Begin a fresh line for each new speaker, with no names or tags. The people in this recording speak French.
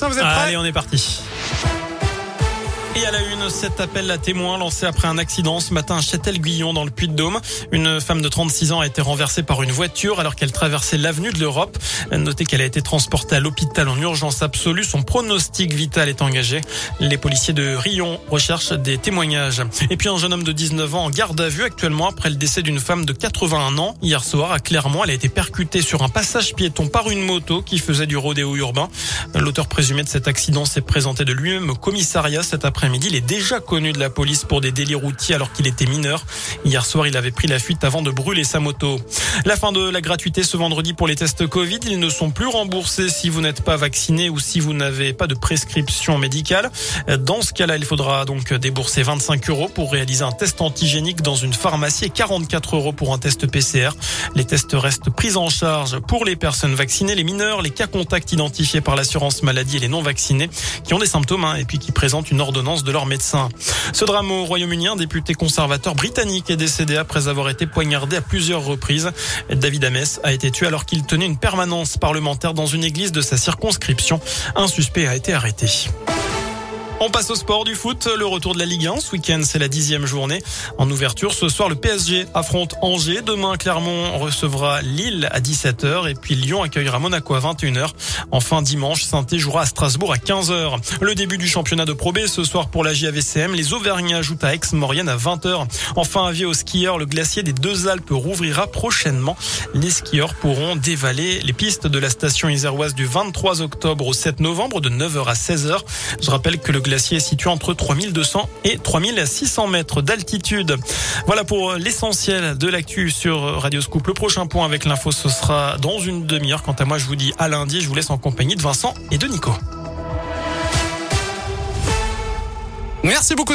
Sébastien, vous êtes prêts
Allez, on est parti. Et à la une, cet appel à témoins lancé après un accident ce matin à Châtel-Guyon dans le Puy-de-Dôme. Une femme de 36 ans a été renversée par une voiture alors qu'elle traversait l'avenue de l'Europe. Notez qu'elle a été transportée à l'hôpital en urgence absolue. Son pronostic vital est engagé. Les policiers de Rion recherchent des témoignages. Et puis un jeune homme de 19 ans en garde à vue actuellement après le décès d'une femme de 81 ans. Hier soir à Clermont, elle a été percutée sur un passage piéton par une moto qui faisait du rodéo urbain. L'auteur présumé de cet accident s'est présenté de lui-même au commissariat cet après Il est déjà connu de la police pour des délits routiers alors qu'il était mineur. Hier soir, il avait pris la fuite avant de brûler sa moto. La fin de la gratuité ce vendredi pour les tests Covid. Ils ne sont plus remboursés si vous n'êtes pas vacciné ou si vous n'avez pas de prescription médicale. Dans ce cas-là, il faudra donc débourser 25 euros pour réaliser un test antigénique dans une pharmacie et 44 euros pour un test PCR. Les tests restent pris en charge pour les personnes vaccinées, les mineurs, les cas contacts identifiés par l'assurance maladie et les non vaccinés qui ont des symptômes hein, et puis qui présentent une ordonnance de leur médecin. Ce drame au Royaume-Uni, un député conservateur britannique est décédé après avoir été poignardé à plusieurs reprises. David Ames a été tué alors qu'il tenait une permanence parlementaire dans une église de sa circonscription. Un suspect a été arrêté. On passe au sport du foot. Le retour de la Ligue 1. Ce week-end, c'est la dixième journée. En ouverture, ce soir, le PSG affronte Angers. Demain, Clermont recevra Lille à 17h. Et puis Lyon accueillera Monaco à 21h. Enfin, dimanche, saint jouera à Strasbourg à 15h. Le début du championnat de Pro ce soir pour la JAVCM. Les Auvergnats ajoutent à Aix-Maurienne à 20h. Enfin, avis aux skieurs, le glacier des Deux Alpes rouvrira prochainement. Les skieurs pourront dévaler les pistes de la station iséroise du 23 octobre au 7 novembre de 9h à 16h. Je rappelle que le glacier est situé entre 3200 et 3600 mètres d'altitude. Voilà pour l'essentiel de l'actu sur Radio Scoop. Le prochain point avec l'info, ce sera dans une demi-heure. Quant à moi, je vous dis à lundi. Je vous laisse en compagnie de Vincent et de Nico.
Merci beaucoup.